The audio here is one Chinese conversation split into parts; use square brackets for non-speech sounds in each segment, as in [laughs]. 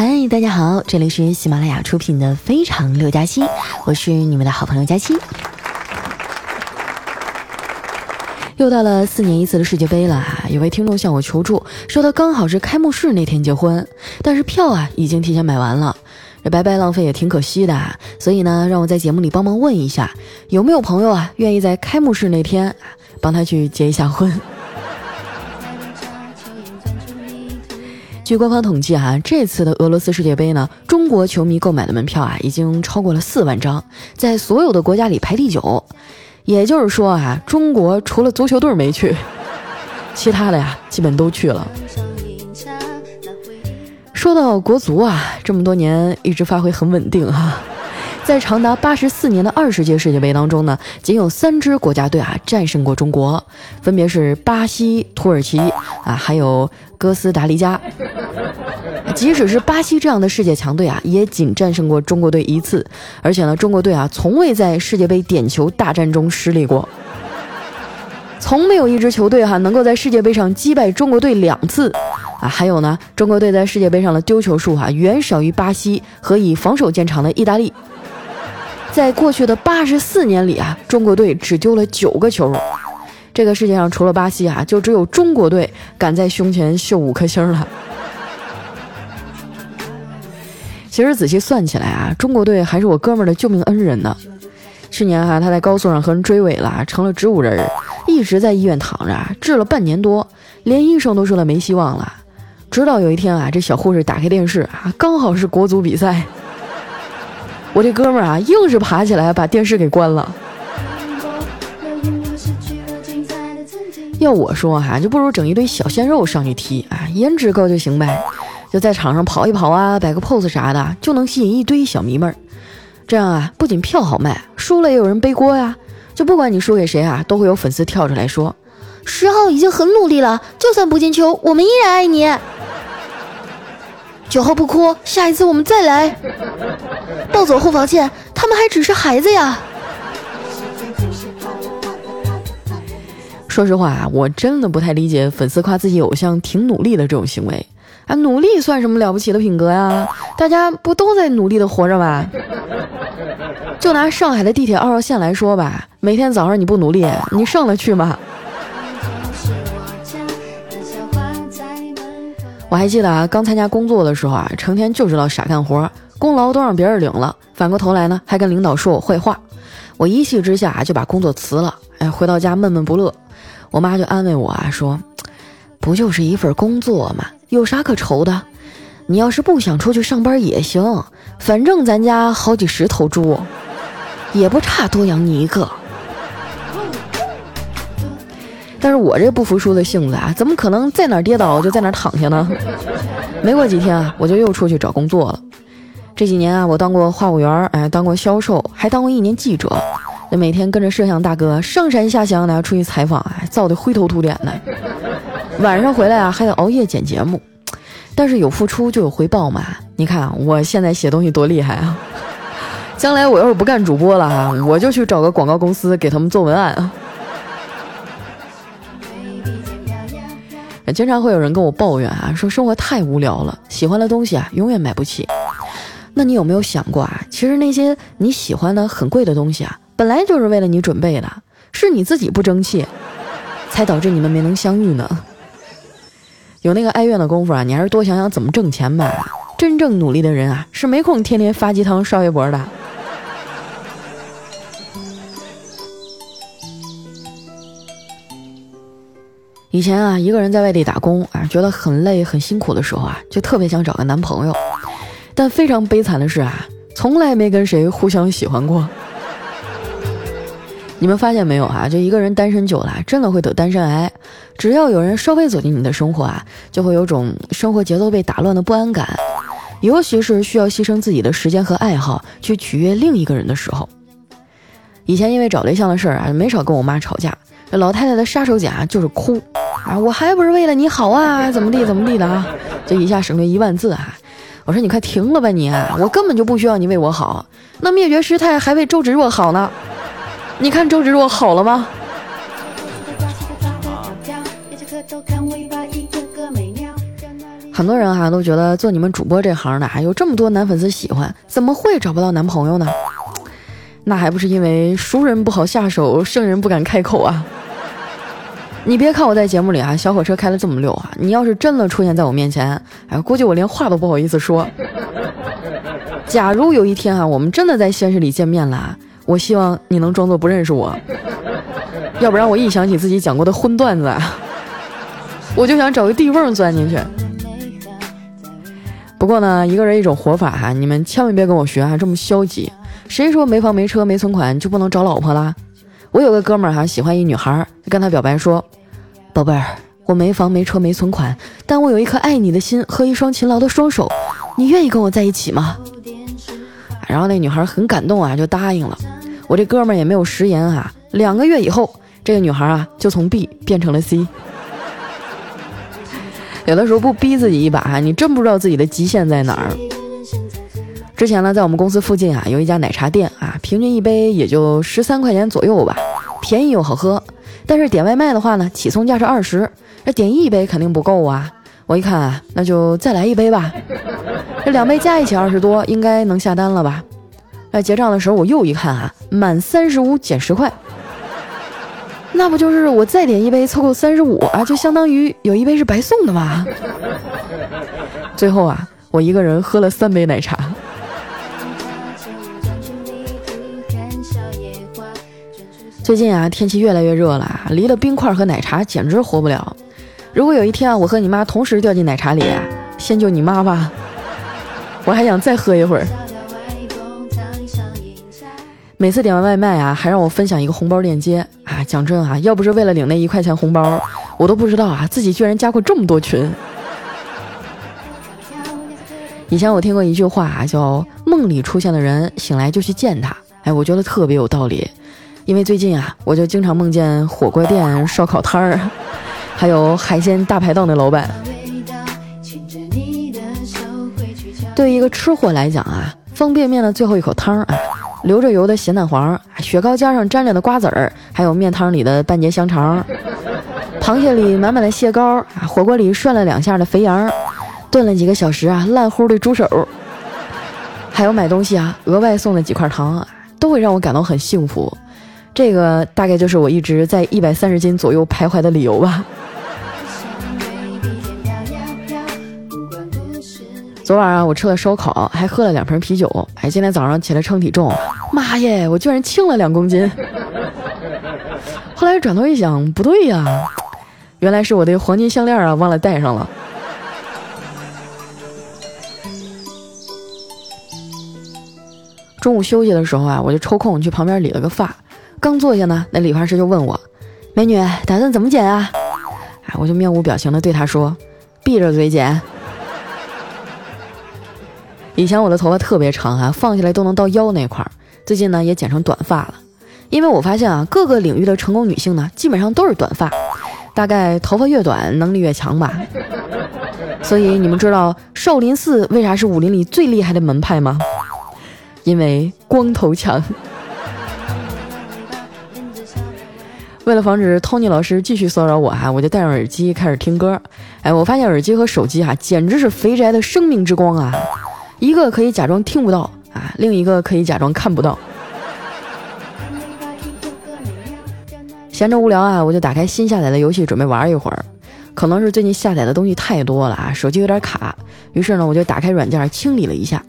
嗨，大家好，这里是喜马拉雅出品的《非常六加七》，我是你们的好朋友佳期。又到了四年一次的世界杯了，有位听众向我求助，说他刚好是开幕式那天结婚，但是票啊已经提前买完了，这白白浪费也挺可惜的，所以呢，让我在节目里帮忙问一下，有没有朋友啊愿意在开幕式那天帮他去结一下婚？据官方统计啊，这次的俄罗斯世界杯呢，中国球迷购买的门票啊，已经超过了四万张，在所有的国家里排第九。也就是说啊，中国除了足球队没去，其他的呀，基本都去了。说到国足啊，这么多年一直发挥很稳定哈。在长达八十四年的二十届世界杯当中呢，仅有三支国家队啊战胜过中国，分别是巴西、土耳其啊，还有哥斯达黎加。即使是巴西这样的世界强队啊，也仅战胜过中国队一次，而且呢，中国队啊从未在世界杯点球大战中失利过，从没有一支球队哈能够在世界杯上击败中国队两次啊。还有呢，中国队在世界杯上的丢球数哈远少于巴西和以防守见长的意大利。在过去的八十四年里啊，中国队只丢了九个球。这个世界上除了巴西啊，就只有中国队敢在胸前绣五颗星了。其实仔细算起来啊，中国队还是我哥们儿的救命恩人呢。去年哈，他在高速上和人追尾了，成了植物人，一直在医院躺着，治了半年多，连医生都说他没希望了。直到有一天啊，这小护士打开电视啊，刚好是国足比赛。我这哥们儿啊，硬是爬起来把电视给关了。要我说哈，就不如整一堆小鲜肉上去踢啊，颜值高就行呗，就在场上跑一跑啊，摆个 pose 啥的，就能吸引一堆小迷妹儿。这样啊，不仅票好卖，输了也有人背锅呀。就不管你输给谁啊，都会有粉丝跳出来说：“十号已经很努力了，就算不进球，我们依然爱你。”九号不哭，下一次我们再来。抱走后防线，他们还只是孩子呀。说实话啊，我真的不太理解粉丝夸自己偶像挺努力的这种行为啊。努力算什么了不起的品格呀？大家不都在努力的活着吗？就拿上海的地铁二号线来说吧，每天早上你不努力，你上得去吗？[laughs] 我还记得啊，刚参加工作的时候啊，成天就知道傻干活，功劳都让别人领了，反过头来呢，还跟领导说我坏话。我一气之下就把工作辞了。哎，回到家闷闷不乐，我妈就安慰我啊，说：“不就是一份工作吗？有啥可愁的？你要是不想出去上班也行，反正咱家好几十头猪，也不差多养你一个。”但是我这不服输的性子啊，怎么可能在哪跌倒就在哪躺下呢？没过几天啊，我就又出去找工作了。这几年啊，我当过话务员，哎，当过销售，还当过一年记者。那每天跟着摄像大哥上山下乡的出去采访，哎，造的灰头土脸的。晚上回来啊，还得熬夜剪节目。但是有付出就有回报嘛。你看，我现在写东西多厉害啊！将来我要是不干主播了啊，我就去找个广告公司给他们做文案啊。经常会有人跟我抱怨啊，说生活太无聊了，喜欢的东西啊永远买不起。那你有没有想过啊？其实那些你喜欢的很贵的东西啊，本来就是为了你准备的，是你自己不争气，才导致你们没能相遇呢。有那个哀怨的功夫啊，你还是多想想怎么挣钱吧。真正努力的人啊，是没空天天发鸡汤刷微博的。以前啊，一个人在外地打工啊，觉得很累很辛苦的时候啊，就特别想找个男朋友。但非常悲惨的是啊，从来没跟谁互相喜欢过。你们发现没有啊？就一个人单身久了，真的会得单身癌。只要有人稍微走进你的生活啊，就会有种生活节奏被打乱的不安感。尤其是需要牺牲自己的时间和爱好去取悦另一个人的时候。以前因为找对象的事儿啊，没少跟我妈吵架。这老太太的杀手锏就是哭啊！我还不是为了你好啊，怎么地怎么地的啊！就一下省略一万字啊！我说你快停了吧你！啊我根本就不需要你为我好，那灭绝师太还为周芷若好呢。你看周芷若好了吗？很多人哈都觉得做你们主播这行的还有这么多男粉丝喜欢，怎么会找不到男朋友呢？那还不是因为熟人不好下手，生人不敢开口啊！你别看我在节目里啊，小火车开的这么溜啊，你要是真的出现在我面前，哎，估计我连话都不好意思说。假如有一天啊，我们真的在现实里见面了，我希望你能装作不认识我，要不然我一想起自己讲过的荤段子，我就想找个地缝钻进去。不过呢，一个人一种活法哈，你们千万别跟我学啊，这么消极。谁说没房没车没存款就不能找老婆啦？我有个哥们儿哈，喜欢一女孩，跟他表白说：“宝贝儿，我没房没车没存款，但我有一颗爱你的心和一双勤劳的双手，你愿意跟我在一起吗？”然后那女孩很感动啊，就答应了。我这哥们儿也没有食言啊，两个月以后，这个女孩啊就从 B 变成了 C。有的时候不逼自己一把，你真不知道自己的极限在哪儿。之前呢，在我们公司附近啊，有一家奶茶店啊，平均一杯也就十三块钱左右吧，便宜又好喝。但是点外卖的话呢，起送价是二十，这点一杯肯定不够啊。我一看啊，那就再来一杯吧。这两杯加一起二十多，应该能下单了吧？在结账的时候，我又一看啊，满三十五减十块，那不就是我再点一杯凑够三十五啊，就相当于有一杯是白送的吗？最后啊，我一个人喝了三杯奶茶。最近啊，天气越来越热了，离了冰块和奶茶简直活不了。如果有一天啊，我和你妈同时掉进奶茶里，先救你妈吧，我还想再喝一会儿。每次点完外卖啊，还让我分享一个红包链接啊！讲真啊，要不是为了领那一块钱红包，我都不知道啊自己居然加过这么多群。以前我听过一句话啊，叫“梦里出现的人，醒来就去见他”。哎，我觉得特别有道理。因为最近啊，我就经常梦见火锅店、烧烤摊儿，还有海鲜大排档的老板。对于一个吃货来讲啊，方便面的最后一口汤啊，流着油的咸蛋黄，雪糕加上沾着的瓜子儿，还有面汤里的半截香肠，螃蟹里满满的蟹膏，火锅里涮了两下的肥羊，炖了几个小时啊烂乎的猪手，还有买东西啊额外送了几块糖，都会让我感到很幸福。这个大概就是我一直在一百三十斤左右徘徊的理由吧。昨晚啊，我吃了烧烤，还喝了两瓶啤酒。哎，今天早上起来称体重，妈耶，我居然轻了两公斤。后来转头一想，不对呀，原来是我的黄金项链啊，忘了戴上了。中午休息的时候啊，我就抽空去旁边理了个发。刚坐下呢，那理发师就问我：“美女，打算怎么剪啊？”哎，我就面无表情的对他说：“闭着嘴剪。”以前我的头发特别长啊，放下来都能到腰那块儿。最近呢，也剪成短发了，因为我发现啊，各个领域的成功女性呢，基本上都是短发。大概头发越短，能力越强吧。所以你们知道少林寺为啥是武林里最厉害的门派吗？因为光头强。为了防止 Tony 老师继续骚扰我哈，我就戴上耳机开始听歌。哎，我发现耳机和手机哈，简直是肥宅的生命之光啊！一个可以假装听不到啊，另一个可以假装看不到。闲着无聊啊，我就打开新下载的游戏准备玩一会儿。可能是最近下载的东西太多了啊，手机有点卡。于是呢，我就打开软件清理了一下。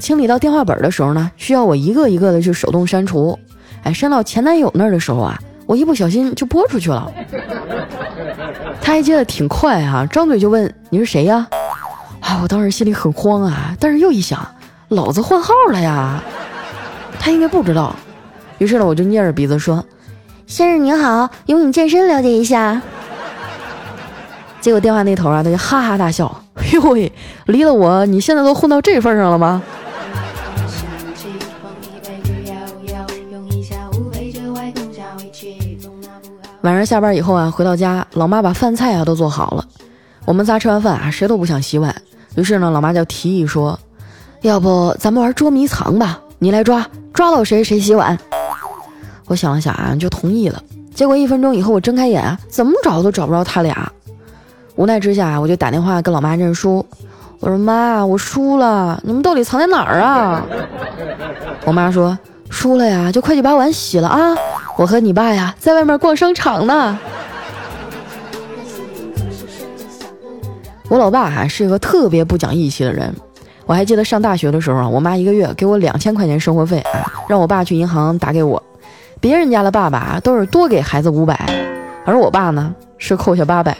清理到电话本的时候呢，需要我一个一个的去手动删除。哎，删到前男友那儿的时候啊。我一不小心就拨出去了，他还接的挺快啊，张嘴就问你是谁呀？啊我当时心里很慌啊，但是又一想，老子换号了呀，他应该不知道。于是呢，我就捏着鼻子说：“先生您好，有你健身了解一下。”结果电话那头啊，他就哈哈大笑：“哟喂，离了我，你现在都混到这份上了吗？”晚上下班以后啊，回到家，老妈把饭菜啊都做好了。我们仨吃完饭啊，谁都不想洗碗。于是呢，老妈就提议说：“要不咱们玩捉迷藏吧？你来抓，抓到谁谁洗碗。”我想了想啊，就同意了。结果一分钟以后，我睁开眼，怎么找都找不着他俩。无奈之下，我就打电话跟老妈认输。我说妈，我输了，你们到底藏在哪儿啊？我妈说输了呀，就快去把碗洗了啊！我和你爸呀，在外面逛商场呢。我老爸啊是一个特别不讲义气的人。我还记得上大学的时候啊，我妈一个月给我两千块钱生活费啊，让我爸去银行打给我。别人家的爸爸都是多给孩子五百，而我爸呢是扣下八百。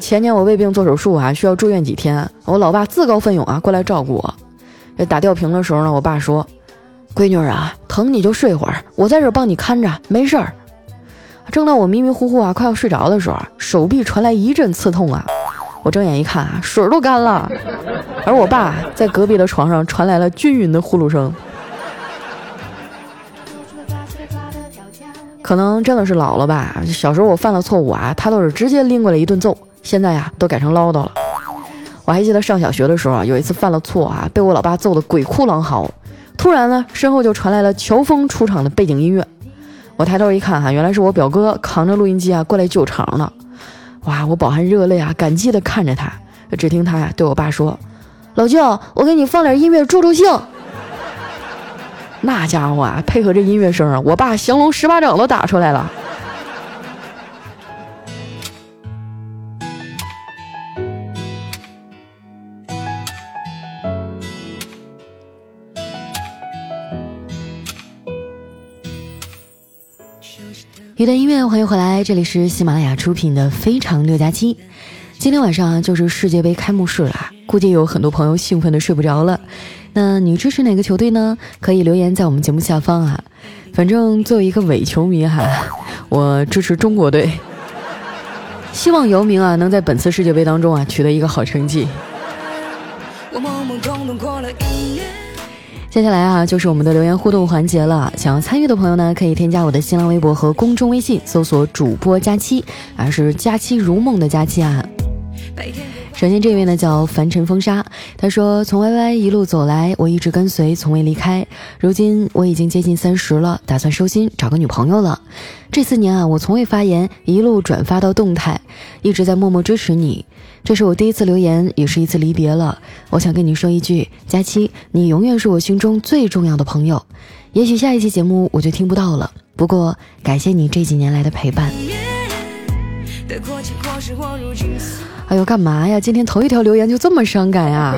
前年我胃病做手术啊，需要住院几天，我老爸自告奋勇啊过来照顾我。这打吊瓶的时候呢，我爸说：“闺女啊，疼你就睡会儿，我在这帮你看着，没事儿。”正当我迷迷糊糊啊快要睡着的时候，手臂传来一阵刺痛啊！我睁眼一看啊，水都干了。而我爸在隔壁的床上传来了均匀的呼噜声。可能真的是老了吧？小时候我犯了错误啊，他都是直接拎过来一顿揍。现在呀，都改成唠叨了。我还记得上小学的时候啊，有一次犯了错啊，被我老爸揍得鬼哭狼嚎。突然呢，身后就传来了乔峰出场的背景音乐。我抬头一看，哈，原来是我表哥扛着录音机啊过来救场了。哇，我饱含热泪啊，感激的看着他。只听他呀对我爸说：“老舅，我给你放点音乐助助兴。”那家伙啊，配合这音乐声啊，我爸降龙十八掌都打出来了。一段音乐，欢迎回来，这里是喜马拉雅出品的《非常六加七》。今天晚上就是世界杯开幕式了，估计有很多朋友兴奋的睡不着了。那你支持哪个球队呢？可以留言在我们节目下方啊。反正作为一个伪球迷哈，[laughs] 我支持中国队，希望姚明啊能在本次世界杯当中啊取得一个好成绩。接下来啊，就是我们的留言互动环节了。想要参与的朋友呢，可以添加我的新浪微博和公众微信，搜索“主播佳期”，啊，是“佳期如梦”的佳期啊。首先这位呢叫凡尘风沙，他说：“从 Y Y 一路走来，我一直跟随，从未离开。如今我已经接近三十了，打算收心，找个女朋友了。这四年啊，我从未发言，一路转发到动态，一直在默默支持你。”这是我第一次留言，也是一次离别了。我想跟你说一句，佳期，你永远是我心中最重要的朋友。也许下一期节目我就听不到了，不过感谢你这几年来的陪伴。哎呦，干嘛呀？今天头一条留言就这么伤感呀？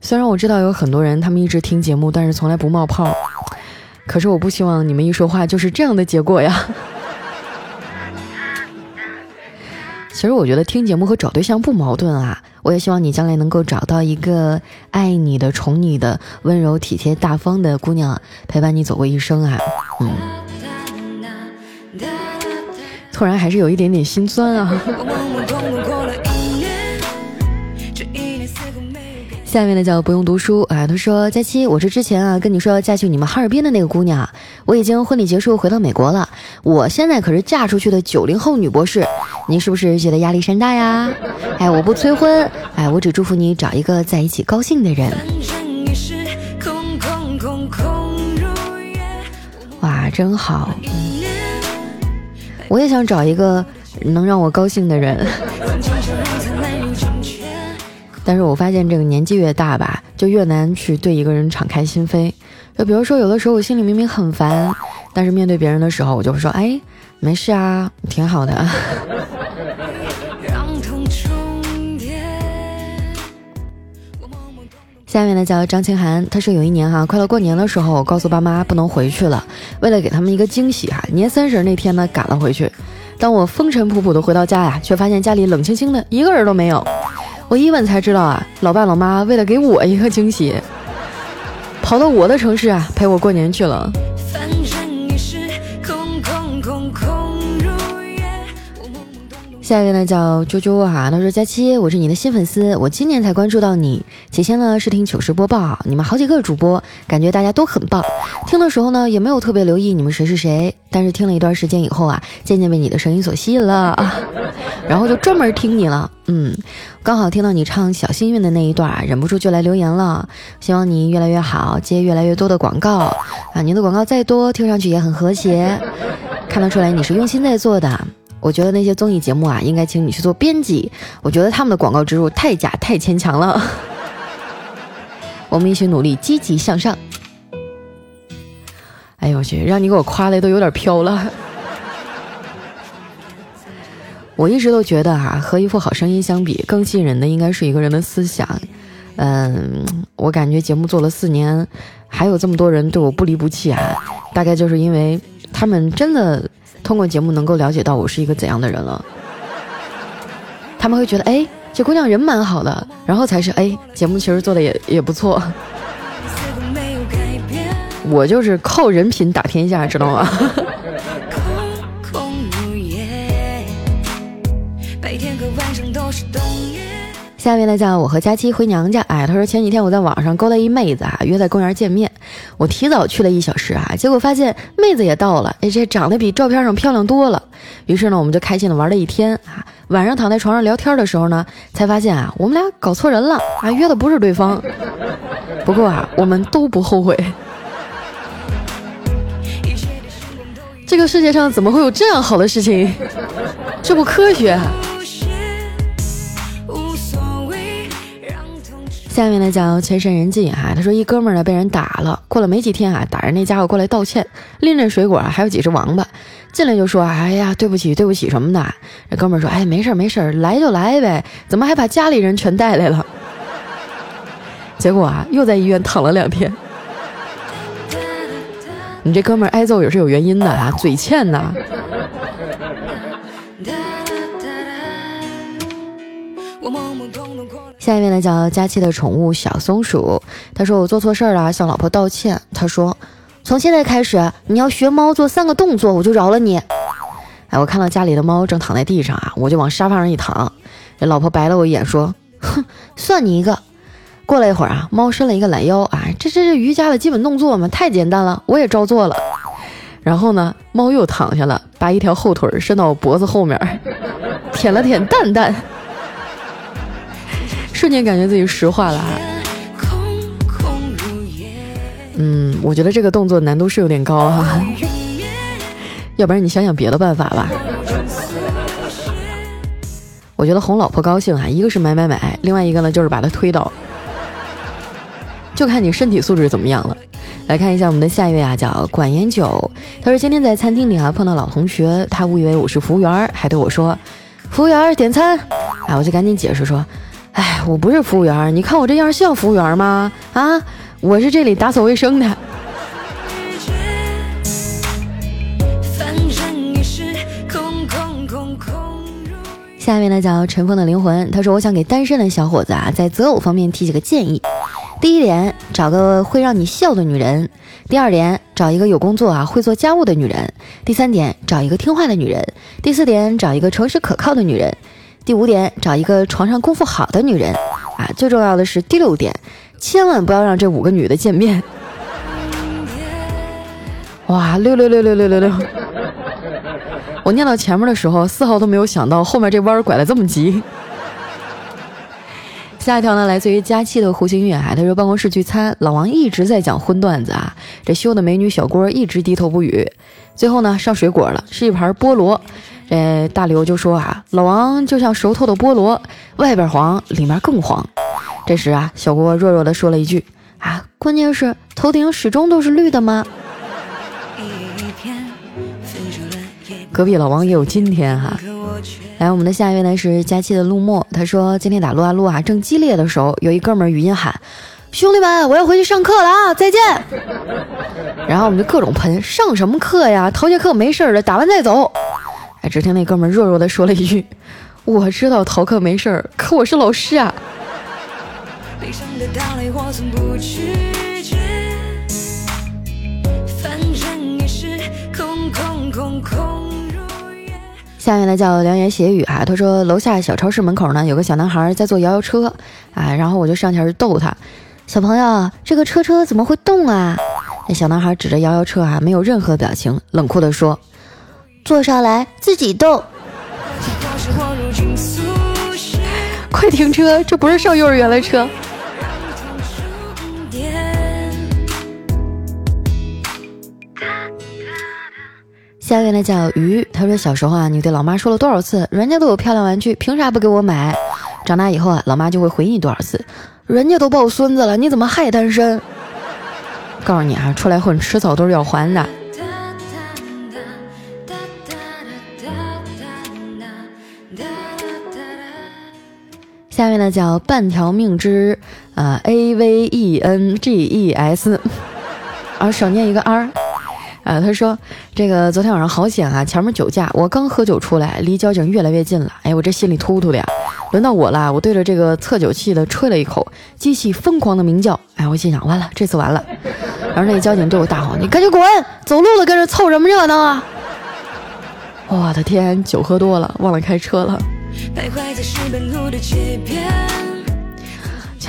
虽然我知道有很多人他们一直听节目，但是从来不冒泡，可是我不希望你们一说话就是这样的结果呀。其实我觉得听节目和找对象不矛盾啊！我也希望你将来能够找到一个爱你的、宠你的、温柔体贴大方的姑娘，陪伴你走过一生啊！嗯，突然还是有一点点心酸啊。[laughs] 下面的叫不用读书啊，他说佳期，我是之前啊跟你说要嫁去你们哈尔滨的那个姑娘，我已经婚礼结束回到美国了，我现在可是嫁出去的九零后女博士，你是不是觉得压力山大呀？哎，我不催婚，哎，我只祝福你找一个在一起高兴的人。哇，真好，我也想找一个能让我高兴的人。[laughs] 但是我发现这个年纪越大吧，就越难去对一个人敞开心扉。就比如说，有的时候我心里明明很烦，但是面对别人的时候，我就会说：“哎，没事啊，挺好的。”下面呢叫张清涵，他说有一年哈，快到过年的时候，我告诉爸妈不能回去了，为了给他们一个惊喜哈，年三十那天呢赶了回去。当我风尘仆仆的回到家呀，却发现家里冷清清的，一个人都没有。我一问才知道啊，老爸老妈为了给我一个惊喜，跑到我的城市啊陪我过年去了。下一位呢叫啾啾啊，他说佳期，我是你的新粉丝，我今年才关注到你。起先呢是听糗事播报，你们好几个主播，感觉大家都很棒。听的时候呢也没有特别留意你们谁是谁，但是听了一段时间以后啊，渐渐被你的声音所吸引了啊，然后就专门听你了。嗯，刚好听到你唱小幸运的那一段，忍不住就来留言了。希望你越来越好，接越来越多的广告啊！您的广告再多，听上去也很和谐，看得出来你是用心在做的。我觉得那些综艺节目啊，应该请你去做编辑。我觉得他们的广告植入太假太牵强了。我们一起努力，积极向上。哎呦我去，让你给我夸的都有点飘了。我一直都觉得哈，和一副好声音相比，更吸引人的应该是一个人的思想。嗯，我感觉节目做了四年，还有这么多人对我不离不弃啊，大概就是因为他们真的。通过节目能够了解到我是一个怎样的人了，他们会觉得哎，这姑娘人蛮好的，然后才是哎，节目其实做的也也不错。我就是靠人品打天下，知道吗？[laughs] 下面呢叫我和佳期回娘家。哎，他说前几天我在网上勾搭一妹子啊，约在公园见面。我提早去了一小时啊，结果发现妹子也到了。哎，这长得比照片上漂亮多了。于是呢，我们就开心的玩了一天啊。晚上躺在床上聊天的时候呢，才发现啊，我们俩搞错人了啊，约的不是对方。不过啊，我们都不后悔。这个世界上怎么会有这样好的事情？这不科学。下面呢叫千山人迹哈，他说一哥们儿呢被人打了，过了没几天啊，打人那家伙过来道歉，拎着水果还有几只王八，进来就说哎呀对不起对不起什么的。这哥们儿说哎没事没事，来就来呗，怎么还把家里人全带来了？[laughs] 结果啊又在医院躺了两天。你这哥们儿挨揍也是有原因的啊，嘴欠呐。下一位呢叫佳期的宠物小松鼠，他说我做错事儿了，向老婆道歉。他说，从现在开始你要学猫做三个动作，我就饶了你。哎，我看到家里的猫正躺在地上啊，我就往沙发上一躺。这老婆白了我一眼说，哼，[laughs] 算你一个。过了一会儿啊，猫伸了一个懒腰啊，这这这瑜伽的基本动作嘛，太简单了，我也照做了。然后呢，猫又躺下了，把一条后腿伸到我脖子后面，舔了舔蛋蛋。瞬间感觉自己石化了，嗯，我觉得这个动作难度是有点高哈，要不然你想想别的办法吧。我觉得哄老婆高兴啊，一个是买买买，另外一个呢就是把她推倒，就看你身体素质怎么样了。来看一下我们的下一位啊，叫管烟酒，他说今天在餐厅里啊碰到老同学，他误以为我是服务员，还对我说：“服务员点餐。”啊，我就赶紧解释说。哎，我不是服务员，你看我这样像服务员吗？啊，我是这里打扫卫生的。下面呢叫尘封的灵魂，他说我想给单身的小伙子啊，在择偶方面提几个建议。第一点，找个会让你笑的女人；第二点，找一个有工作啊会做家务的女人；第三点，找一个听话的女人；第四点，找一个诚实可靠的女人。第五点，找一个床上功夫好的女人啊！最重要的是第六点，千万不要让这五个女的见面。[laughs] 哇，六六六六六六六！我念到前面的时候，丝毫都没有想到后面这弯拐的这么急。[laughs] 下一条呢，来自于佳期的湖心月海，他说办公室聚餐，老王一直在讲荤段子啊，这修的美女小郭一直低头不语。最后呢，上水果了，是一盘菠萝。这大刘就说啊，老王就像熟透的菠萝，外边黄，里面更黄。这时啊，小郭弱弱的说了一句啊，关键是头顶始终都是绿的吗？隔壁老王也有今天哈。来，我们的下一位呢是佳期的陆墨，他说今天打撸啊撸啊正激烈的时候，有一哥们语音喊，兄弟们，我要回去上课了啊，再见。然后我们就各种喷，上什么课呀？逃节课没事的，打完再走。哎，只听那哥们弱弱的说了一句：“我知道逃课没事儿，可我是老师啊。”下面呢叫良言邪语啊，他说楼下小超市门口呢有个小男孩在坐摇摇车，啊，然后我就上前去逗他，小朋友，这个车车怎么会动啊？那小男孩指着摇摇车啊，没有任何表情，冷酷的说：“坐上来自己动。”快停车，这不是上幼儿园的车。下面呢叫鱼，他说小时候啊，你对老妈说了多少次，人家都有漂亮玩具，凭啥不给我买？长大以后啊，老妈就会回你多少次，人家都抱孙子了，你怎么还单身？告诉你啊，出来混，迟早都是要还的。下面呢叫半条命之啊，A V E N G E S，啊，少念一个 R。啊，他说这个昨天晚上好险啊，前面酒驾，我刚喝酒出来，离交警越来越近了。哎，我这心里突突的呀。轮到我了，我对着这个测酒器的吹了一口，机器疯狂的鸣叫。哎，我心想完了，这次完了。然后那交警对我大吼：“你赶紧滚，走路了，跟着凑什么热闹啊？” [laughs] 我的天，酒喝多了，忘了开车了。徘徊在石板路的前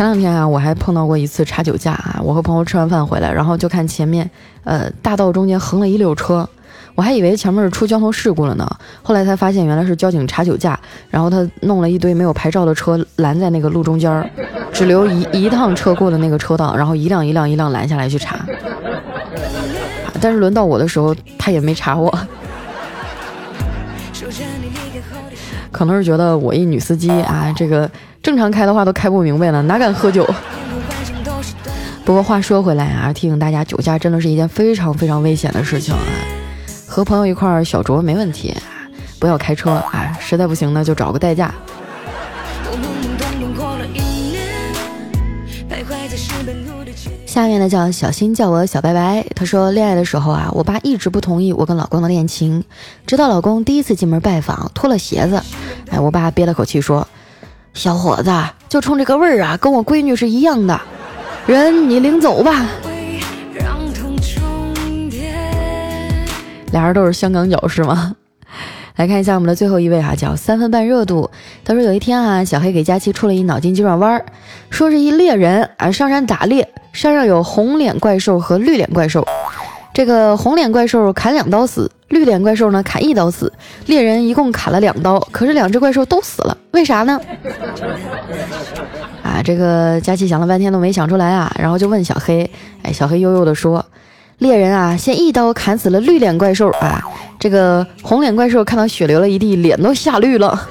两天啊，我还碰到过一次查酒驾啊。我和朋友吃完饭回来，然后就看前面，呃，大道中间横了一溜车，我还以为前面是出交通事故了呢。后来才发现，原来是交警查酒驾，然后他弄了一堆没有牌照的车拦在那个路中间儿，只留一一趟车过的那个车道，然后一辆一辆一辆拦下来去查。但是轮到我的时候，他也没查我，可能是觉得我一女司机啊，这个。正常开的话都开不明白了，哪敢喝酒？不过话说回来啊，提醒大家，酒驾真的是一件非常非常危险的事情啊。和朋友一块儿小酌没问题，不要开车啊。实在不行呢，就找个代驾。下面呢叫小新叫我小白白，他说恋爱的时候啊，我爸一直不同意我跟老公的恋情，直到老公第一次进门拜访，脱了鞋子，哎，我爸憋了口气说。小伙子，就冲这个味儿啊，跟我闺女是一样的。人，你领走吧。俩人都是香港脚是吗？来看一下我们的最后一位哈，叫三分半热度。他说有一天啊，小黑给佳琪出了一脑筋急转弯，说是一猎人啊上山打猎，山上有红脸怪兽和绿脸怪兽。这个红脸怪兽砍两刀死，绿脸怪兽呢砍一刀死，猎人一共砍了两刀，可是两只怪兽都死了，为啥呢？[laughs] 啊，这个佳琪想了半天都没想出来啊，然后就问小黑，哎，小黑悠悠的说，猎人啊先一刀砍死了绿脸怪兽啊，这个红脸怪兽看到血流了一地，脸都吓绿了。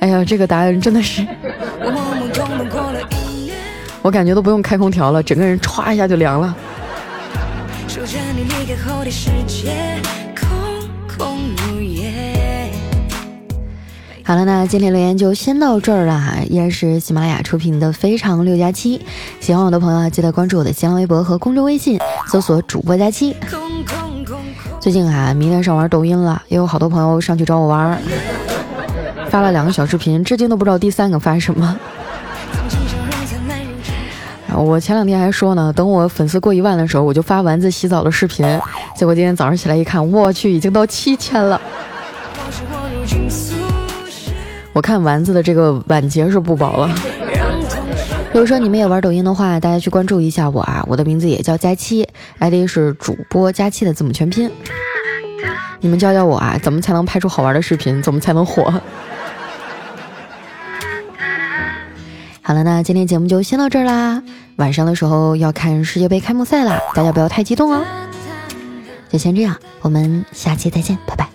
哎呀，这个答案真的是。我感觉都不用开空调了，整个人歘一下就凉了。好了，那今天留言就先到这儿了，依然是喜马拉雅出品的《非常六加七》，喜欢我的朋友，记得关注我的新浪微博和公众微信，搜索主播佳期。最近啊，迷恋上玩抖音了，也有好多朋友上去找我玩，发了两个小视频，至今都不知道第三个发什么。我前两天还说呢，等我粉丝过一万的时候，我就发丸子洗澡的视频。结果今天早上起来一看，我去，已经到七千了。我看丸子的这个晚节是不保了。如果说你们也玩抖音的话，大家去关注一下我啊，我的名字也叫佳期，ID 是主播佳期的字母全拼。你们教教我啊，怎么才能拍出好玩的视频？怎么才能火？好了，那今天节目就先到这儿啦。晚上的时候要看世界杯开幕赛啦，大家不要太激动哦。就先这样，我们下期再见，拜拜。